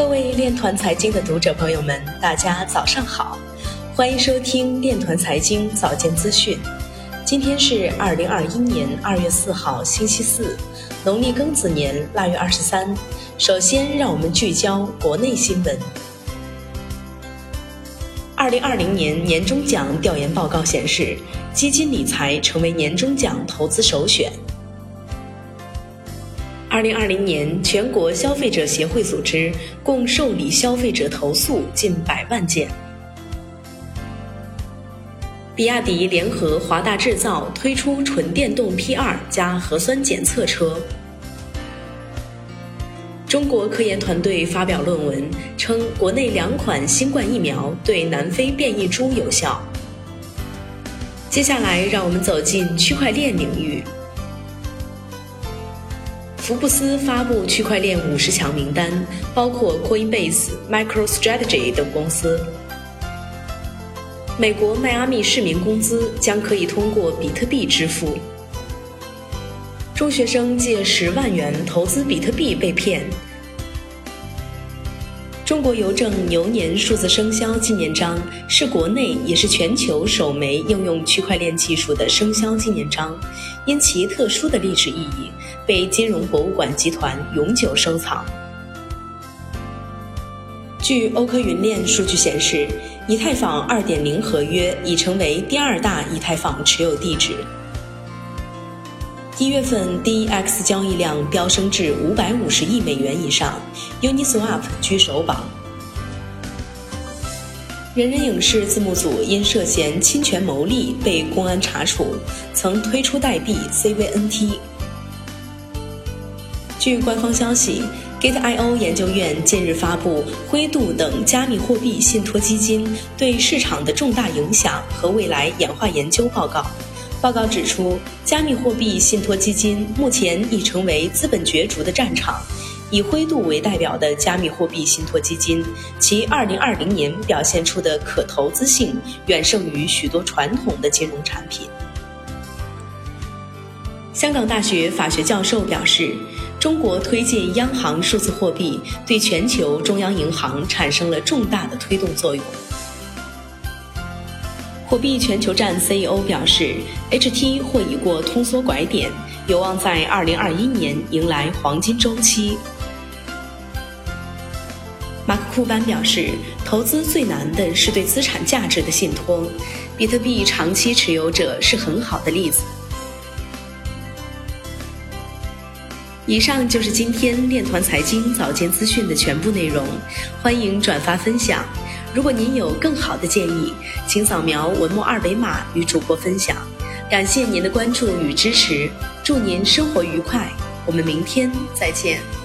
各位链团财经的读者朋友们，大家早上好，欢迎收听链团财经早间资讯。今天是二零二一年二月四号，星期四，农历庚子年腊月二十三。首先，让我们聚焦国内新闻。二零二零年年终奖调研报告显示，基金理财成为年终奖投资首选。二零二零年，全国消费者协会组织共受理消费者投诉近百万件。比亚迪联合华大制造推出纯电动 P2 加核酸检测车。中国科研团队发表论文称，国内两款新冠疫苗对南非变异株有效。接下来，让我们走进区块链领域。福布斯发布区块链五十强名单，包括 Coinbase、MicroStrategy 等公司。美国迈阿密市民工资将可以通过比特币支付。中学生借十万元投资比特币被骗。中国邮政牛年数字生肖纪念章是国内也是全球首枚应用区块链技术的生肖纪念章，因其特殊的历史意义，被金融博物馆集团永久收藏。据欧科云链数据显示，以太坊2.0合约已成为第二大以太坊持有地址。一月份 DEX 交易量飙升至五百五十亿美元以上，Uniswap 居首榜。人人影视字幕组因涉嫌侵权牟利被公安查处，曾推出代币 CVNT。据官方消息，Gate.io 研究院近日发布灰度等加密货币信托基金对市场的重大影响和未来演化研究报告。报告指出，加密货币信托基金目前已成为资本角逐的战场。以灰度为代表的加密货币信托基金，其2020年表现出的可投资性远胜于许多传统的金融产品。香港大学法学教授表示，中国推进央行数字货币，对全球中央银行产生了重大的推动作用。火币全球站 CEO 表示，HT 或已过通缩拐点，有望在2021年迎来黄金周期。马克库班表示，投资最难的是对资产价值的信托，比特币长期持有者是很好的例子。以上就是今天链团财经早间资讯的全部内容，欢迎转发分享。如果您有更好的建议，请扫描文末二维码与主播分享。感谢您的关注与支持，祝您生活愉快，我们明天再见。